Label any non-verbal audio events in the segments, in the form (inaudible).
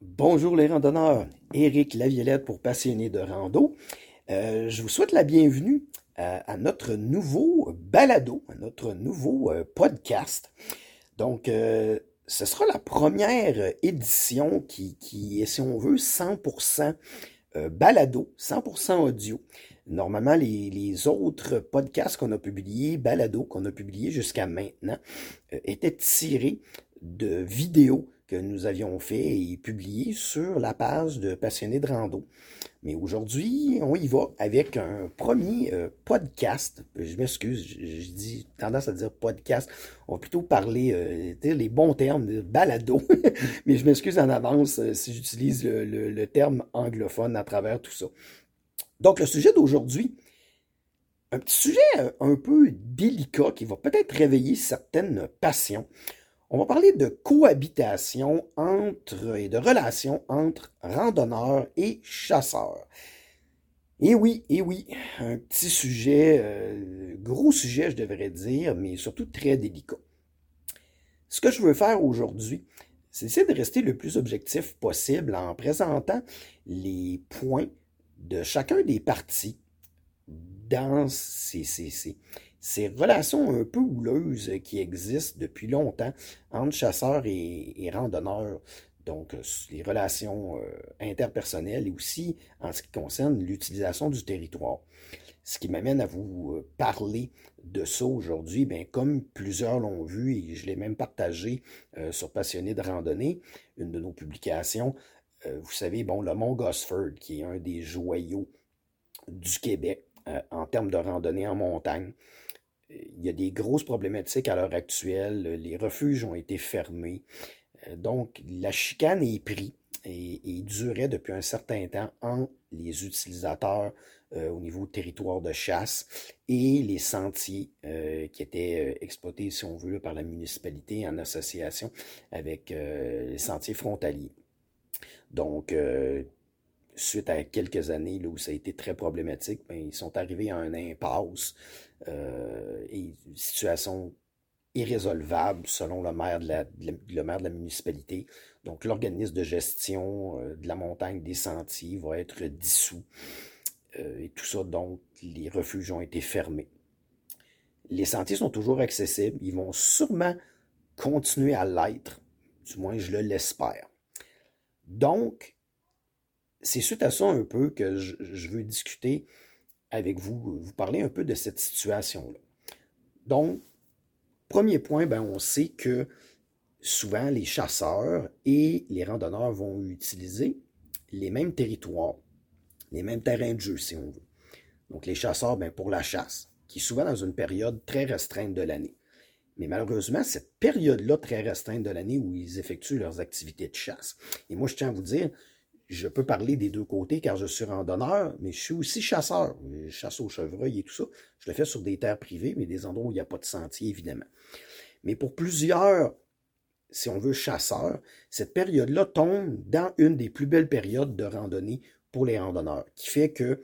Bonjour les randonneurs, Éric Laviolette pour Passionnés de rando. Euh, je vous souhaite la bienvenue à, notre nouveau balado, à notre nouveau euh, podcast. Donc, euh, ce sera la première édition qui, qui est, si on veut, 100% balado, 100% audio. Normalement, les, autres podcasts qu'on a publiés, balado qu'on a publiés jusqu'à maintenant, étaient tirés de vidéos que nous avions fait et publié sur la page de Passionnés de rando. Mais aujourd'hui, on y va avec un premier euh, podcast. Je m'excuse, je, dis tendance à dire podcast. On va plutôt parler euh, les bons termes de balado. (laughs) Mais je m'excuse en avance euh, si j'utilise le, terme anglophone à travers tout ça. Donc, le sujet d'aujourd'hui, un petit sujet un peu délicat qui va peut-être réveiller certaines passions. On va parler de cohabitation entre et de relation entre randonneurs et chasseurs. Et oui, et oui, un petit sujet, euh, gros sujet, je devrais dire, mais surtout très délicat. Ce que je veux faire aujourd'hui, c'est essayer de rester le plus objectif possible en présentant les points de chacun des partis dans ces, ces, ces, relations un peu houleuses qui existent depuis longtemps entre chasseurs et, randonneurs. Donc, euh, les relations euh, interpersonnelles et aussi en ce qui concerne l'utilisation du territoire. Ce qui m'amène à vous euh, parler de ça aujourd'hui, bien, comme plusieurs l'ont vu et je l'ai même partagé sur Passionné de randonnée, une de nos publications. Vous savez, bon, le mont Gosford, qui est un des joyaux du Québec en termes de randonnée en montagne il y a des grosses problématiques à l'heure actuelle. Les refuges ont été fermés. Euh, donc, la chicane est prise et, durait depuis un certain temps entre les utilisateurs euh, au niveau territoire de chasse et les sentiers euh, qui étaient exploités, si on veut, par la municipalité en association avec les sentiers frontaliers. Donc, suite à quelques années où ça a été très problématique, ben, ils sont arrivés à un impasse euh, et une situation irrésolvable selon le maire de la, municipalité. Donc l'organisme de gestion euh, de la montagne des sentiers va être dissous. Euh, et tout ça, donc, les refuges ont été fermés. Les sentiers sont toujours accessibles. Ils vont sûrement continuer à l'être. Du moins, je le l'espère. Donc, c'est suite à ça un peu que je, veux discuter avec vous, vous parler un peu de cette situation-là. Donc, premier point, ben, on sait que souvent les chasseurs et les randonneurs vont utiliser les mêmes territoires, les mêmes terrains de jeu, si on veut. Donc, les chasseurs, ben, pour la chasse, qui est souvent dans une période très restreinte de l'année. Mais malheureusement, cette période-là très restreinte de l'année où ils effectuent leurs activités de chasse. Et moi, je tiens à vous dire, je peux parler des deux côtés car je suis randonneur, mais je suis aussi chasseur. Je chasse au chevreuil et tout ça. Je le fais sur des terres privées, mais des endroits où il n'y a pas de sentier, évidemment. Mais pour plusieurs, si on veut, chasseurs, cette période-là tombe dans une des plus belles périodes de randonnée pour les randonneurs, qui fait que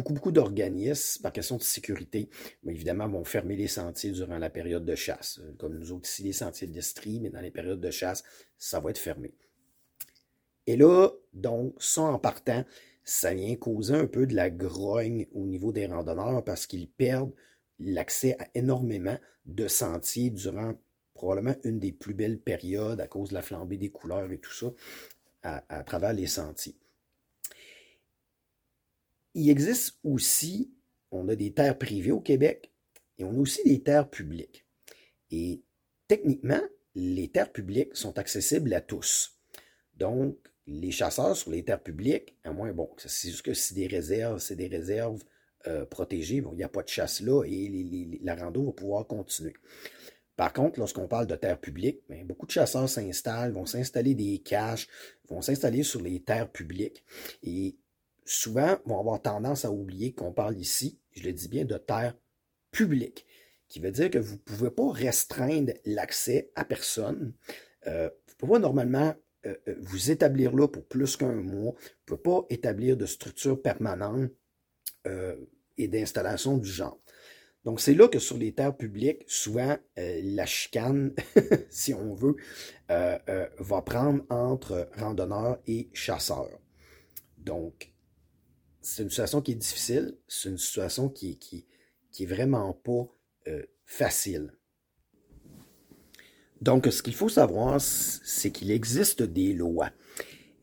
beaucoup, beaucoup d'organismes, par question de sécurité, évidemment, vont fermer les sentiers durant la période de chasse. Comme nous autres ici, les sentiers de l'Estrie, mais dans les périodes de chasse, ça va être fermé. Et là, donc, ça en partant, ça vient causer un peu de la grogne au niveau des randonneurs parce qu'ils perdent l'accès à énormément de sentiers durant probablement une des plus belles périodes à cause de la flambée des couleurs et tout ça à, travers les sentiers. Il existe aussi, on a des terres privées au Québec et on a aussi des terres publiques. Et techniquement, les terres publiques sont accessibles à tous. Donc, les chasseurs sur les terres publiques, à moins, bon, c'est juste que si des réserves, c'est des réserves euh, protégées, il n'y a pas de chasse là et la rando va pouvoir continuer. Par contre, lorsqu'on parle de terres publiques, bien, beaucoup de chasseurs s'installent, vont s'installer des caches, vont s'installer sur les terres publiques et souvent vont avoir tendance à oublier qu'on parle ici, je le dis bien, de terres publiques, qui veut dire que vous ne pouvez pas restreindre l'accès à personne. Euh, vous pouvez normalement euh, euh, vous établir là pour plus qu'un mois. Vous ne pouvez pas établir de structure permanente euh, et d'installation du genre. Donc, c'est là que sur les terres publiques, souvent, la chicane, (laughs) si on veut, va prendre entre randonneurs et chasseurs. Donc, c'est une situation qui est difficile, c'est une situation qui, qui, est vraiment pas facile. Donc, ce qu'il faut savoir, c'est qu'il existe des lois.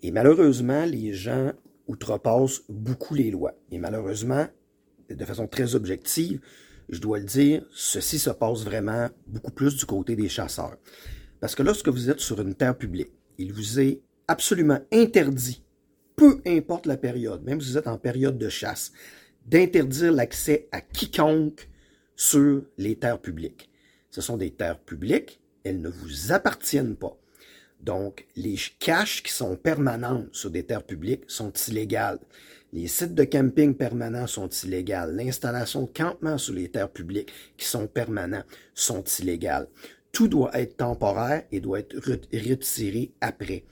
Et malheureusement, les gens outrepassent beaucoup les lois. Et malheureusement, de façon très objective, je dois le dire, ceci se passe vraiment beaucoup plus du côté des chasseurs. Parce que lorsque vous êtes sur une terre publique, il vous est absolument interdit, peu importe la période, même si vous êtes en période de chasse, d'interdire l'accès à quiconque sur les terres publiques. Ce sont des terres publiques, elles ne vous appartiennent pas. Donc, les caches qui sont permanentes sur des terres publiques sont illégales. Les sites de camping permanents sont illégaux. L'installation de campement sur les terres publiques qui sont permanents sont illégales. Tout doit être temporaire et doit être retiré après.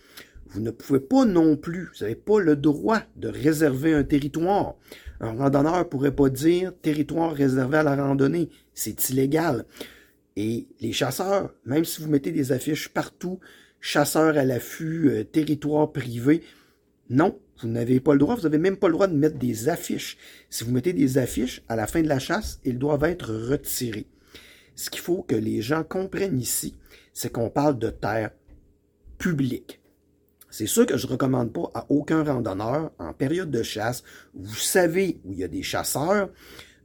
Vous ne pouvez pas non plus, vous n'avez pas le droit de réserver un territoire. Un randonneur ne pourrait pas dire territoire réservé à la randonnée. C'est illégal. Et les chasseurs, même si vous mettez des affiches partout, chasseurs à l'affût, euh, territoire privé, non, vous n'avez pas le droit, vous n'avez même pas le droit de mettre des affiches. Si vous mettez des affiches, à la fin de la chasse, ils doivent être retirés. Ce qu'il faut que les gens comprennent ici, c'est qu'on parle de terre publique. C'est sûr que je ne recommande pas à aucun randonneur, en période de chasse, vous savez où il y a des chasseurs,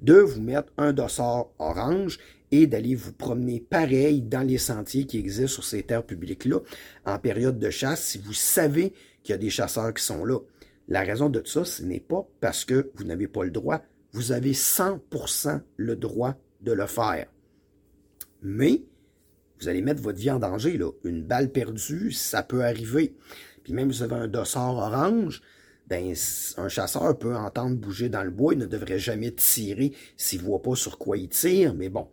de vous mettre un dossard orange et d'aller vous promener pareil dans les sentiers qui existent sur ces terres publiques-là en période de chasse si vous savez qu'il y a des chasseurs qui sont là. La raison de ça, ce n'est pas parce que vous n'avez pas le droit. Vous avez 100% le droit de le faire. Mais vous allez mettre votre vie en danger. Là. Une balle perdue, ça peut arriver. Puis même si vous avez un dossard orange, ben, un chasseur peut entendre bouger dans le bois. Il ne devrait jamais tirer s'il ne voit pas sur quoi il tire. Mais bon,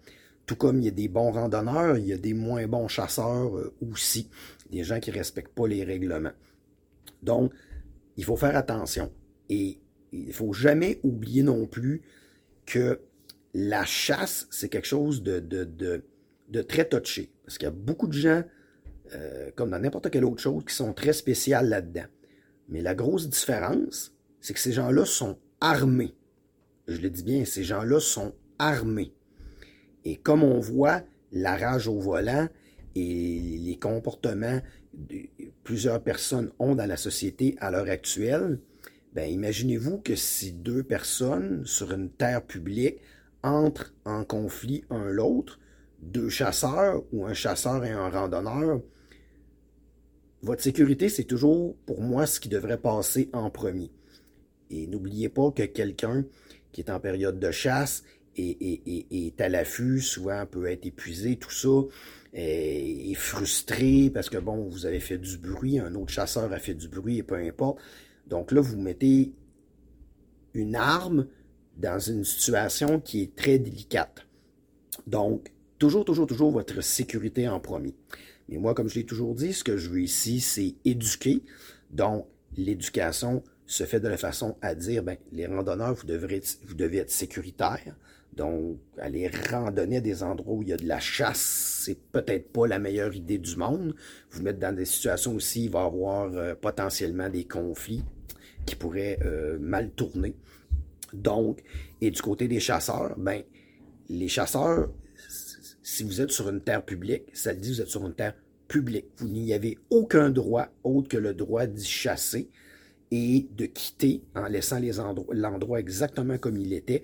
tout comme il y a des bons randonneurs, il y a des moins bons chasseurs euh, aussi. Des gens qui ne respectent pas les règlements. Donc, il faut faire attention. Et il ne faut jamais oublier non plus que la chasse, c'est quelque chose de, de, très touché. Parce qu'il y a beaucoup de gens, euh, comme dans n'importe quelle autre chose, qui sont très spéciales là-dedans. Mais la grosse différence, c'est que ces gens-là sont armés. Je le dis bien, ces gens-là sont armés. Et comme on voit la rage au volant et les comportements plusieurs personnes ont dans la société à l'heure actuelle, ben imaginez-vous que si deux personnes sur une terre publique entrent en conflit un l'autre, deux chasseurs ou un chasseur et un randonneur, votre sécurité, c'est toujours pour moi ce qui devrait passer en premier. Et n'oubliez pas que quelqu'un qui est en période de chasse est, est à l'affût, souvent peut être épuisé, tout ça, est, frustré parce que, bon, vous avez fait du bruit, un autre chasseur a fait du bruit, et peu importe. Donc là, vous mettez une arme dans une situation qui est très délicate. Donc, toujours, toujours, toujours votre sécurité en premier. Mais moi, comme je l'ai toujours dit, ce que je veux ici, c'est éduquer. Donc, l'éducation se fait de la façon à dire, ben, les randonneurs, vous, devrez, vous devez être sécuritaires. Donc, aller randonner des endroits où il y a de la chasse, c'est peut-être pas la meilleure idée du monde. Vous mettre dans des situations aussi, il va y avoir euh, potentiellement des conflits qui pourraient euh, mal tourner. Donc, et du côté des chasseurs, ben, les chasseurs, si vous êtes sur une terre publique, ça le dit, vous êtes sur une terre publique. Vous n'y avez aucun droit autre que le droit d'y chasser et de quitter en laissant l'endroit exactement comme il était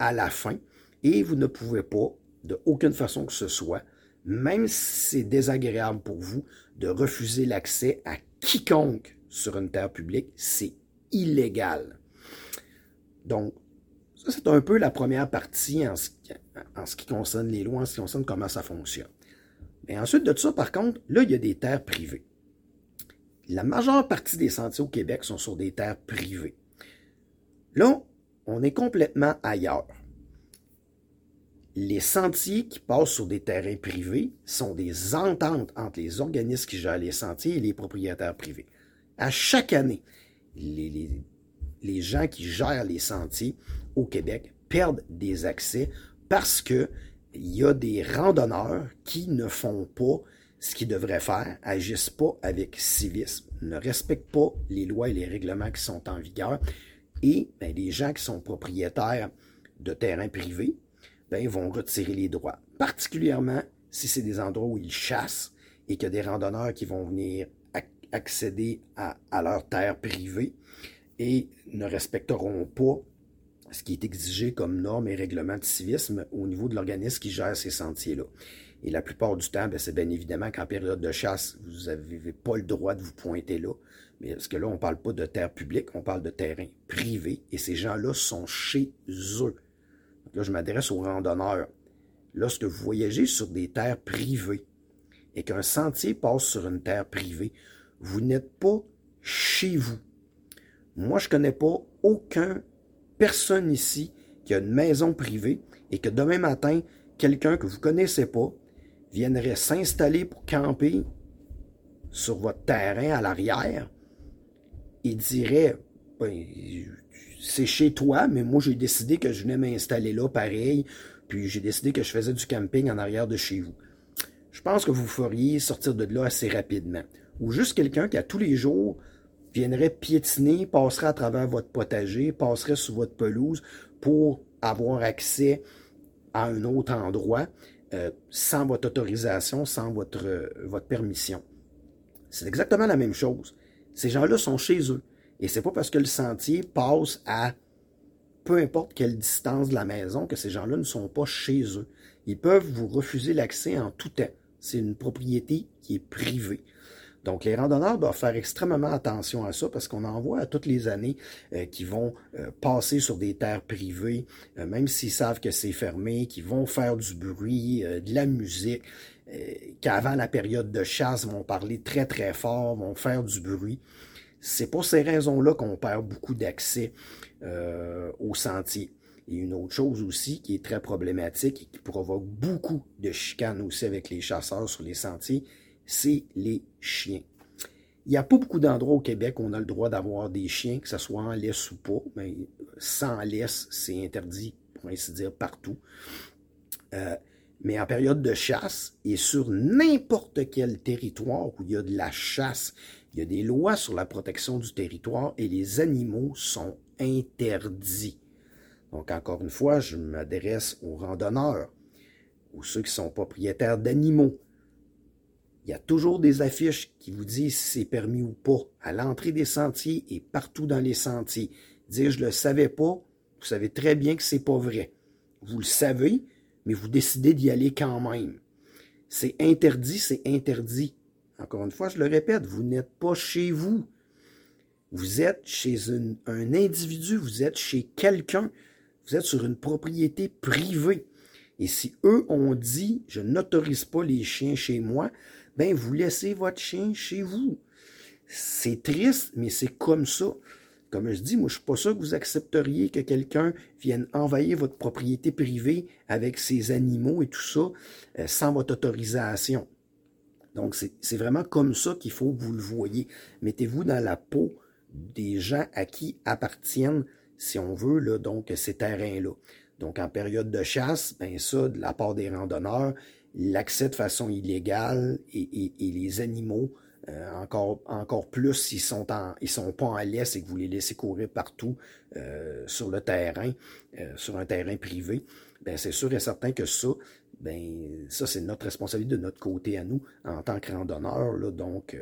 à la fin et vous ne pouvez pas, de aucune façon que ce soit, même si c'est désagréable pour vous, de refuser l'accès à quiconque sur une terre publique. C'est illégal. Donc, ça, c'est un peu la première partie en ce, qui, concerne les lois, en ce qui concerne comment ça fonctionne. Mais ensuite de ça, par contre, là, il y a des terres privées. La majeure partie des sentiers au Québec sont sur des terres privées. Là, on est complètement ailleurs les sentiers qui passent sur des terrains privés sont des ententes entre les organismes qui gèrent les sentiers et les propriétaires privés. À chaque année, les, gens qui gèrent les sentiers au Québec perdent des accès parce que il y a des randonneurs qui ne font pas ce qu'ils devraient faire, agissent pas avec civisme, ne respectent pas les lois et les règlements qui sont en vigueur, et ben, les gens qui sont propriétaires de terrains privés ben, vont retirer les droits, particulièrement si c'est des endroits où ils chassent et qu'il y a des randonneurs qui vont venir accéder à, à leur terre privée et ne respecteront pas ce qui est exigé comme normes et règlements de civisme au niveau de l'organisme qui gère ces sentiers-là. Et la plupart du temps, ben, c'est bien évidemment qu'en période de chasse, vous n'avez pas le droit de vous pointer là. Mais parce que là, on ne parle pas de terre publique, on parle de terrain privé. Et ces gens-là sont chez eux. Donc là, je m'adresse aux randonneurs. Lorsque vous voyagez sur des terres privées et qu'un sentier passe sur une terre privée, vous n'êtes pas chez vous. Moi, je ne connais pas aucun personne ici qui a une maison privée et que demain matin, quelqu'un que vous ne connaissez pas viendrait s'installer pour camper sur votre terrain à l'arrière et dirait ben, c'est chez toi, mais moi j'ai décidé que je venais m'installer là pareil, puis j'ai décidé que je faisais du camping en arrière de chez vous. Je pense que vous feriez sortir de là assez rapidement. Ou juste quelqu'un qui a tous les jours viendrait piétiner, passerait à travers votre potager, passerait sous votre pelouse pour avoir accès à un autre endroit euh, sans votre autorisation, sans votre, euh, votre permission. C'est exactement la même chose. Ces gens-là sont chez eux. Et c'est pas parce que le sentier passe à peu importe quelle distance de la maison que ces gens-là ne sont pas chez eux. Ils peuvent vous refuser l'accès en tout temps. C'est une propriété qui est privée. Donc, les randonneurs doivent faire extrêmement attention à ça parce qu'on en voit à toutes les années euh, qui vont euh, passer sur des terres privées, euh, même s'ils savent que c'est fermé, qui vont faire du bruit, de la musique, qu'avant la période de chasse vont parler très très fort, vont faire du bruit. C'est pour ces raisons-là qu'on perd beaucoup d'accès au sentier. Et une autre chose aussi qui est très problématique et qui provoque beaucoup de chicanes aussi avec les chasseurs sur les sentiers, c'est les chiens. Il n'y a pas beaucoup d'endroits au Québec où on a le droit d'avoir des chiens, que ce soit en laisse ou pas. Mais sans laisse, c'est interdit, pour ainsi dire, partout. Euh, mais en période de chasse et sur n'importe quel territoire où il y a de la chasse, il y a des lois sur la protection du territoire et les animaux sont interdits. Donc, encore une fois, je m'adresse aux randonneurs, ou ceux qui sont propriétaires d'animaux. Il y a toujours des affiches qui vous disent si c'est permis ou pas à l'entrée des sentiers et partout dans les sentiers. Dire je le savais pas, vous savez très bien que c'est pas vrai. Vous le savez, mais vous décidez d'y aller quand même. C'est interdit, c'est interdit. Encore une fois, je le répète, vous n'êtes pas chez vous. Vous êtes chez un individu, vous êtes chez quelqu'un, vous êtes sur une propriété privée. Et si eux ont dit, je n'autorise pas les chiens chez moi, ben vous laissez votre chien chez vous. C'est triste, mais c'est comme ça. Comme je dis, moi, je suis pas sûr que vous accepteriez que quelqu'un vienne envahir votre propriété privée avec ses animaux et tout ça euh, sans votre autorisation. Donc, c'est vraiment comme ça qu'il faut que vous le voyez. Mettez-vous dans la peau des gens à qui appartiennent, si on veut, là, donc ces terrains-là. Donc, en période de chasse, ben ça, de la part des randonneurs, l'accès de façon illégale et, les animaux, euh, encore, encore plus s'ils sont sont pas en laisse et que vous les laissez courir partout euh, sur le terrain, euh, sur un terrain privé, ben c'est sûr et certain que ça, ben ça c'est notre responsabilité de notre côté à nous en tant que randonneurs, là, donc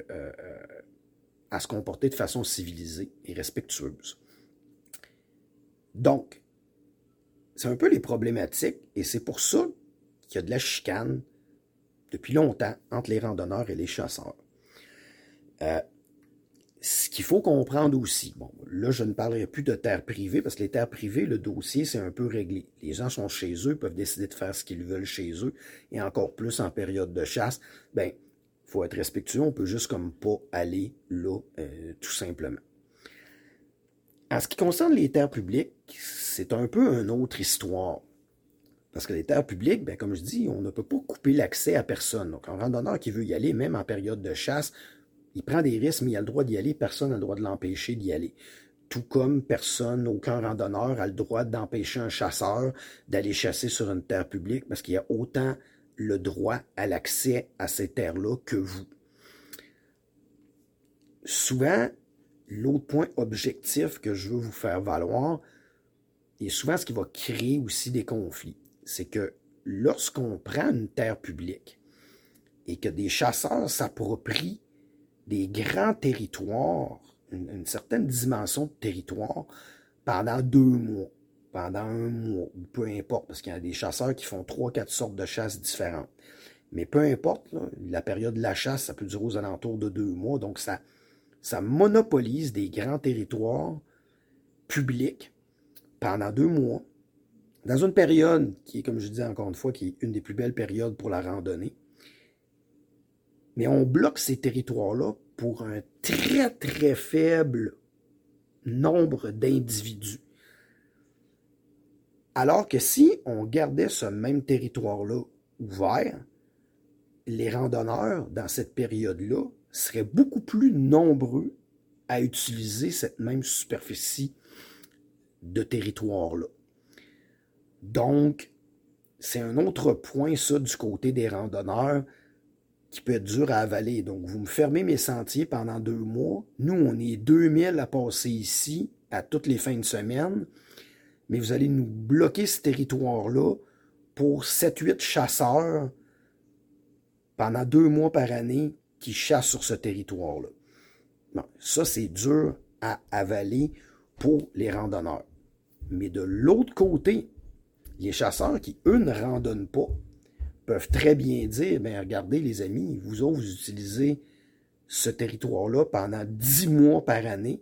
à se comporter de façon civilisée et respectueuse. Donc, c'est un peu les problématiques et c'est pour ça qu'il y a de la chicane depuis longtemps entre les randonneurs et les chasseurs. Euh, ce qu'il faut comprendre aussi, bon, là, je ne parlerai plus de terres privées, parce que les terres privées, le dossier, c'est un peu réglé. Les gens sont chez eux, peuvent décider de faire ce qu'ils veulent chez eux, et encore plus en période de chasse, ben, il faut être respectueux, on peut juste comme pas aller là, euh, tout simplement. En ce qui concerne les terres publiques, c'est un peu une autre histoire. Parce que les terres publiques, ben, comme je dis, on ne peut pas couper l'accès à personne. Donc, un randonneur qui veut y aller, même en période de chasse, il prend des risques, mais il a le droit d'y aller, personne n'a le droit de l'empêcher d'y aller. tout comme personne, aucun randonneur a le droit d'empêcher un chasseur d'aller chasser sur une terre publique parce qu'il y a autant le droit à l'accès à ces terres-là que vous. Souvent, l'autre point objectif que je veux vous faire valoir, et souvent ce qui va créer aussi des conflits, c'est que lorsqu'on prend une terre publique et que des chasseurs s'approprient des grands territoires, une, certaine dimension de territoire, pendant deux mois, pendant un mois, peu importe, parce qu'il y a des chasseurs qui font trois, quatre sortes de chasses différentes. Mais peu importe, la période de la chasse, ça peut durer aux alentours de deux mois, donc ça, ça monopolise des grands territoires publics pendant deux mois, dans une période qui est, comme je dis encore une fois, qui est une des plus belles périodes pour la randonnée. Mais on bloque ces territoires-là pour un très, très faible nombre d'individus. Alors que si on gardait ce même territoire-là ouvert, les randonneurs, dans cette période-là, seraient beaucoup plus nombreux à utiliser cette même superficie de territoire-là. Donc, c'est un autre point, ça, du côté des randonneurs, qui peut être dur à avaler. Donc, vous me fermez mes sentiers pendant deux mois. Nous, on est 2000 à passer ici à toutes les fins de semaine, mais vous allez nous bloquer ce territoire-là pour 7-8 chasseurs pendant deux mois par année qui chassent sur ce territoire-là. ça, c'est dur à avaler pour les randonneurs. Mais de l'autre côté, les chasseurs qui, eux, ne randonnent pas, peuvent très bien dire, ben regardez les amis, vous autres, vous utilisez ce territoire-là pendant dix mois par année.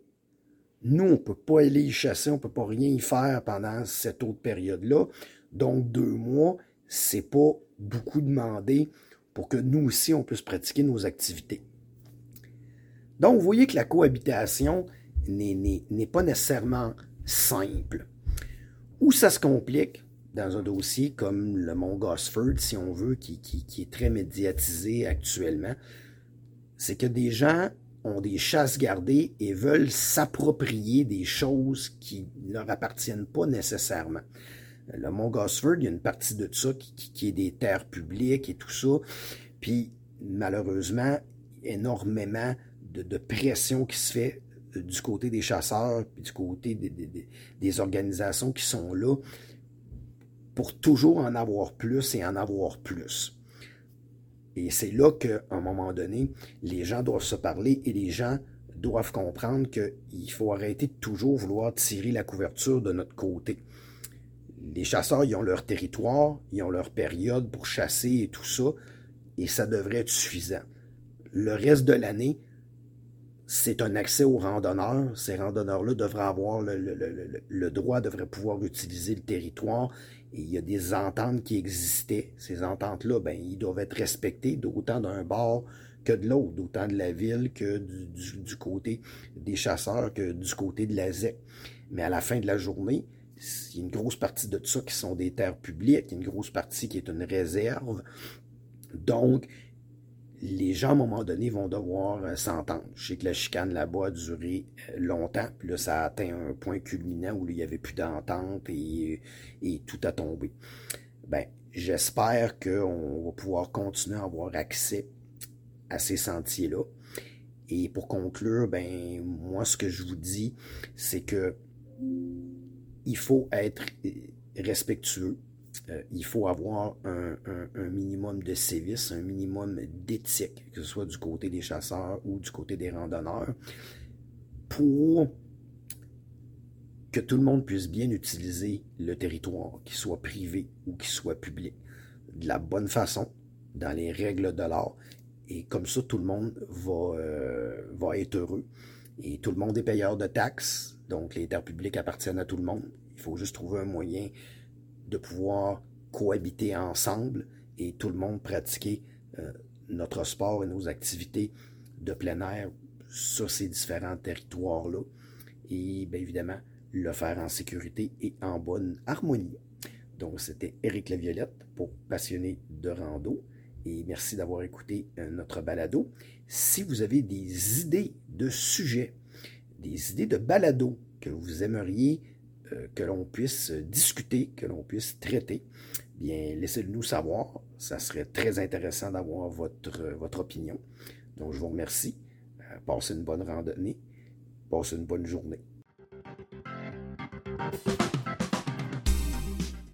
Nous, on ne peut pas aller y chasser, on ne peut pas rien y faire pendant cette autre période-là. Donc, deux mois, c'est pas beaucoup demandé que nous aussi, on puisse pratiquer nos activités. Donc, vous voyez que la cohabitation n'est pas nécessairement simple. Où ça se complique, dans un dossier comme le Mont Gosford, si on veut, qui, est très médiatisé actuellement, c'est que des gens ont des chasses gardées et veulent s'approprier des choses qui ne leur appartiennent pas nécessairement. Le Mont Gosford, il y a une partie de ça qui, est des terres publiques et tout ça. Puis, malheureusement, énormément de, pression qui se fait euh, du côté des chasseurs, puis du côté des organisations qui sont là pour toujours en avoir plus et en avoir plus. Et c'est là qu'à un moment donné, les gens doivent se parler et les gens doivent comprendre qu'il faut arrêter de toujours vouloir tirer la couverture de notre côté. Les chasseurs, ils ont leur territoire, ils ont leur période pour chasser et tout ça, et ça devrait être suffisant. Le reste de l'année, c'est un accès aux randonneurs. Ces randonneurs-là devraient avoir le, droit, devraient pouvoir utiliser le territoire et il y a des ententes qui existaient. Ces ententes-là, ben, ils doivent être respectés d'autant d'un bord que de l'autre, d'autant de la ville que du, côté des chasseurs que du côté de la ZEC. Mais à la fin de la journée, il y a une grosse partie de ça qui sont des terres publiques, il y a une grosse partie qui est une réserve. Donc, les gens, à un moment donné, vont devoir euh, s'entendre. Je sais que la chicane là-bas a duré euh, longtemps, puis là, ça a atteint un point culminant où il n'y avait plus d'entente et, et, tout a tombé. Ben, j'espère qu'on va pouvoir continuer à avoir accès à ces sentiers-là. Et pour conclure, ben, moi, ce que je vous dis, c'est que il faut être euh, respectueux euh, il faut avoir un, minimum de sévices, un minimum d'éthique, que ce soit du côté des chasseurs ou du côté des randonneurs, pour que tout le monde puisse bien utiliser le territoire, qu'il soit privé ou qu'il soit public, de la bonne façon, dans les règles de l'art. Et comme ça, tout le monde va, euh, va être heureux. Et tout le monde est payeur de taxes, donc les terres publiques appartiennent à tout le monde. Il faut juste trouver un moyen de pouvoir cohabiter ensemble et tout le monde pratiquer euh, notre sport et nos activités de plein air sur ces différents territoires-là. Et bien évidemment, le faire en sécurité et en bonne harmonie. Donc, c'était Éric Laviolette pour Passionné de rando. Et merci d'avoir écouté euh, notre balado. Si vous avez des idées de sujets, des idées de balado que vous aimeriez euh, que l'on puisse discuter, que l'on puisse traiter, bien, laissez-le nous savoir. Ça serait très intéressant d'avoir votre, votre opinion. Donc, je vous remercie. Euh, passez une bonne randonnée. Passez une bonne journée.